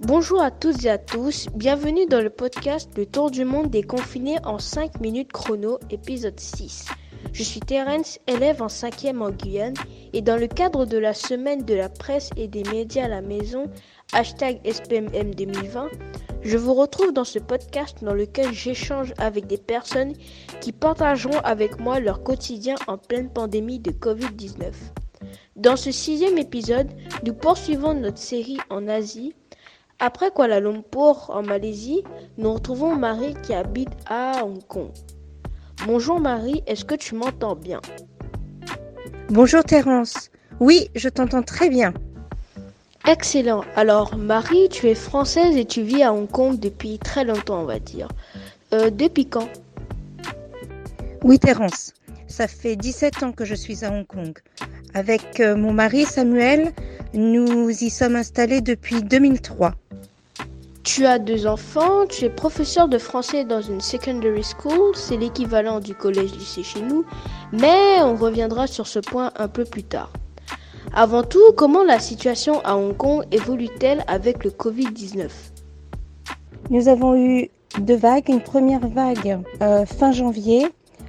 Bonjour à toutes et à tous, bienvenue dans le podcast Le Tour du Monde des confinés en 5 minutes chrono, épisode 6. Je suis Terence, élève en 5e en Guyane, et dans le cadre de la semaine de la presse et des médias à la maison, hashtag SPMM 2020, je vous retrouve dans ce podcast dans lequel j'échange avec des personnes qui partageront avec moi leur quotidien en pleine pandémie de Covid-19. Dans ce sixième épisode, nous poursuivons notre série en Asie. Après Kuala Lumpur en Malaisie, nous retrouvons Marie qui habite à Hong Kong. Bonjour Marie, est-ce que tu m'entends bien? Bonjour Terence. Oui, je t'entends très bien. Excellent. Alors Marie, tu es française et tu vis à Hong Kong depuis très longtemps, on va dire. Euh, depuis quand? Oui Terence, ça fait 17 ans que je suis à Hong Kong. Avec euh, mon mari Samuel, nous y sommes installés depuis 2003. Tu as deux enfants, tu es professeur de français dans une secondary school, c'est l'équivalent du collège-lycée chez nous, mais on reviendra sur ce point un peu plus tard. Avant tout, comment la situation à Hong Kong évolue-t-elle avec le Covid-19 Nous avons eu deux vagues. Une première vague euh, fin janvier,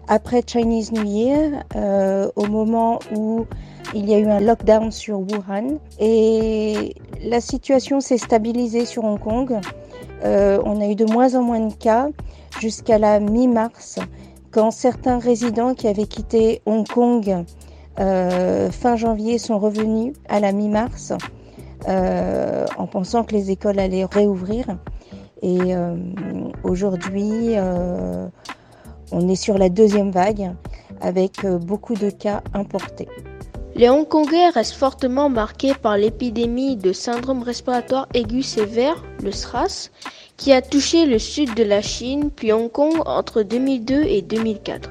après Chinese New Year, euh, au moment où il y a eu un lockdown sur Wuhan. Et la situation s'est stabilisée sur Hong Kong. Euh, on a eu de moins en moins de cas jusqu'à la mi-mars, quand certains résidents qui avaient quitté Hong Kong euh, fin janvier sont revenus à la mi-mars euh, en pensant que les écoles allaient réouvrir. Et aujourd'hui, on est sur la deuxième vague avec beaucoup de cas importés. Les Hongkongais restent fortement marqués par l'épidémie de syndrome respiratoire aigu sévère, le SRAS, qui a touché le sud de la Chine puis Hong Kong entre 2002 et 2004.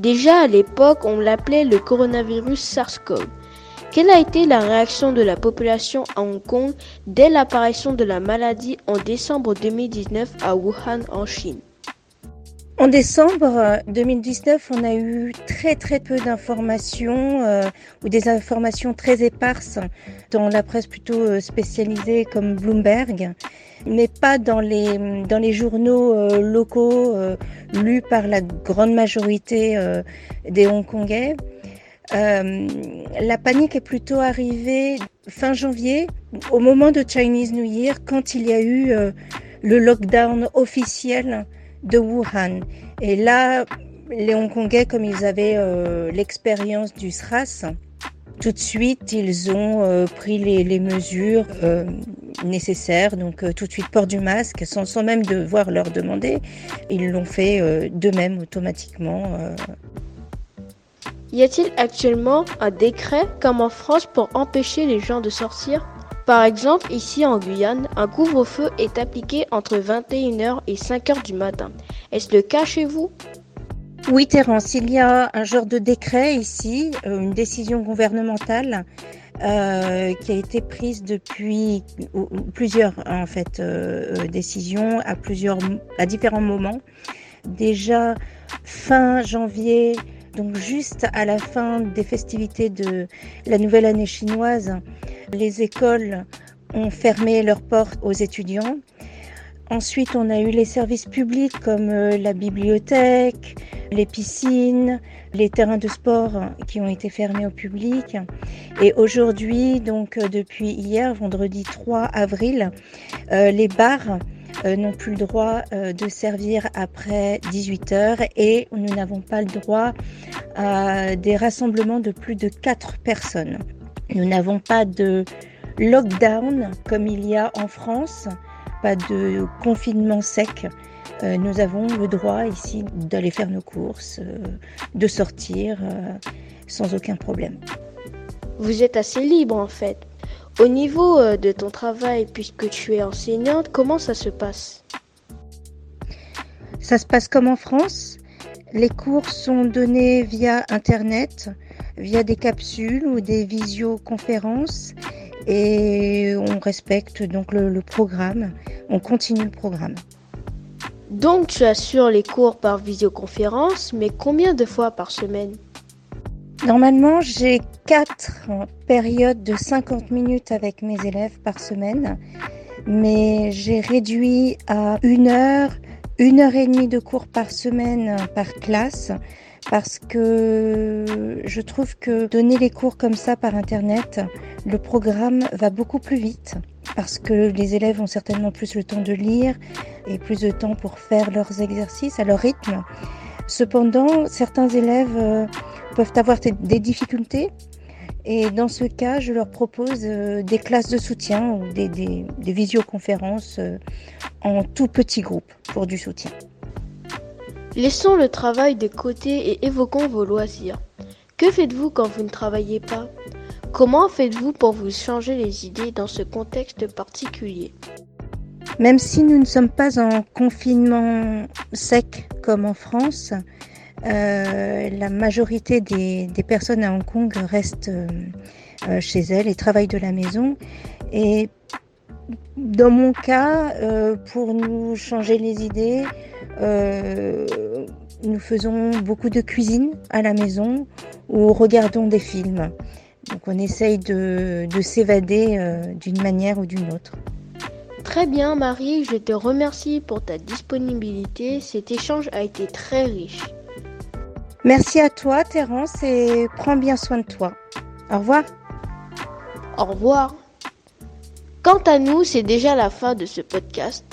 Déjà à l'époque, on l'appelait le coronavirus SARS-CoV. Quelle a été la réaction de la population à Hong Kong dès l'apparition de la maladie en décembre 2019 à Wuhan en Chine? En décembre 2019, on a eu très très peu d'informations euh, ou des informations très éparses dans la presse plutôt euh, spécialisée comme Bloomberg, mais pas dans les, dans les journaux euh, locaux lus par la grande majorité des Hongkongais. la panique est plutôt arrivée fin janvier, au moment de Chinese New Year, quand il y a eu le lockdown officiel de Wuhan. Et là, les Hongkongais, comme ils avaient euh, l'expérience du SRAS, tout de suite, ils ont euh, pris les, mesures euh, nécessaires, donc tout de suite port du masque, sans, sans même devoir leur demander. Ils l'ont fait d'eux-mêmes automatiquement. Y a-t-il actuellement un décret, comme en France, pour empêcher les gens de sortir? Par exemple, ici en Guyane, un couvre-feu est appliqué entre 21h et 5h du matin. Est-ce le cas chez vous? Oui, Terence, il y a un genre de décret ici, euh, une décision gouvernementale euh, qui a été prise depuis plusieurs en fait euh, décisions à plusieurs à différents moments. Déjà fin janvier, donc juste à la fin des festivités de la nouvelle année chinoise, les écoles ont fermé leurs portes aux étudiants. Ensuite, on a eu les services publics comme euh, la bibliothèque, les piscines, les terrains de sport qui ont été fermés au public. Et aujourd'hui, donc euh, depuis hier, vendredi 3 avril, euh, les bars n'ont plus le droit de servir après 18 heures et nous n'avons pas le droit à des rassemblements de plus de 4 personnes. Nous n'avons pas de lockdown comme il y a en France, pas de confinement sec. Euh, nous avons le droit ici d'aller faire nos courses, euh, de sortir euh, sans aucun problème. Vous êtes assez libre en fait. Au niveau de ton travail, puisque tu es enseignante, comment ça se passe? Ça se passe comme en France. Les cours sont donnés via Internet via des capsules ou des visioconférences et on respecte donc le, programme, on continue le programme. Donc tu assures les cours par visioconférence, mais combien de fois par semaine? Normalement, j'ai quatre périodes de 50 minutes avec mes élèves par semaine. mais j'ai réduit à une heure, une heure et demie de cours par semaine par classe parce que je trouve que donner les cours comme ça par Internet, le programme va beaucoup plus vite parce que les élèves ont certainement plus le temps de lire et plus de temps pour faire leurs exercices à leur rythme. Cependant, certains élèves euh, peuvent avoir des difficultés et dans ce cas, je leur propose euh, des classes de soutien ou des, des visioconférences euh, en tout petit groupe pour du soutien. Laissons le travail de côté et évoquons vos loisirs. Que faites-vous quand vous ne travaillez pas? Comment faites-vous pour vous changer les idées dans ce contexte particulier? Même si nous ne sommes pas en confinement sec comme en France, euh, la majorité des, personnes à Hong Kong restent euh, euh, chez elles et travaillent de la maison. Dans mon cas, pour nous changer les idées, nous faisons beaucoup de cuisine à la maison ou regardons des films. Donc on essaye de, de s'évader d'une manière ou d'une autre. Très bien Marie, je te remercie pour ta disponibilité. Cet échange a été très riche. Merci à toi, Terence, et prends bien soin de toi. Au revoir. Au revoir. Quant à nous, c'est déjà la fin de ce podcast.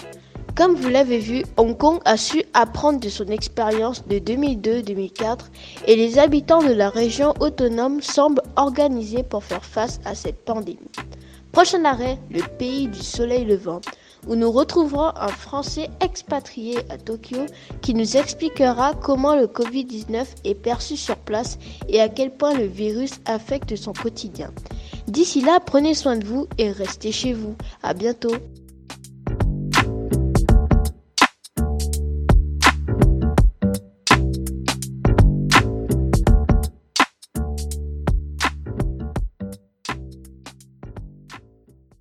Comme vous l'avez vu, Hong Kong a su apprendre de son expérience de 2002-2004 et les habitants de la région autonome semblent organisés pour faire face à cette pandémie. Prochain arrêt, le pays du soleil levant où nous retrouverons un Français expatrié à Tokyo qui nous expliquera comment le Covid-19 est perçu sur place et à quel point le virus affecte son quotidien. D'ici là, prenez soin de vous et restez chez vous. À bientôt.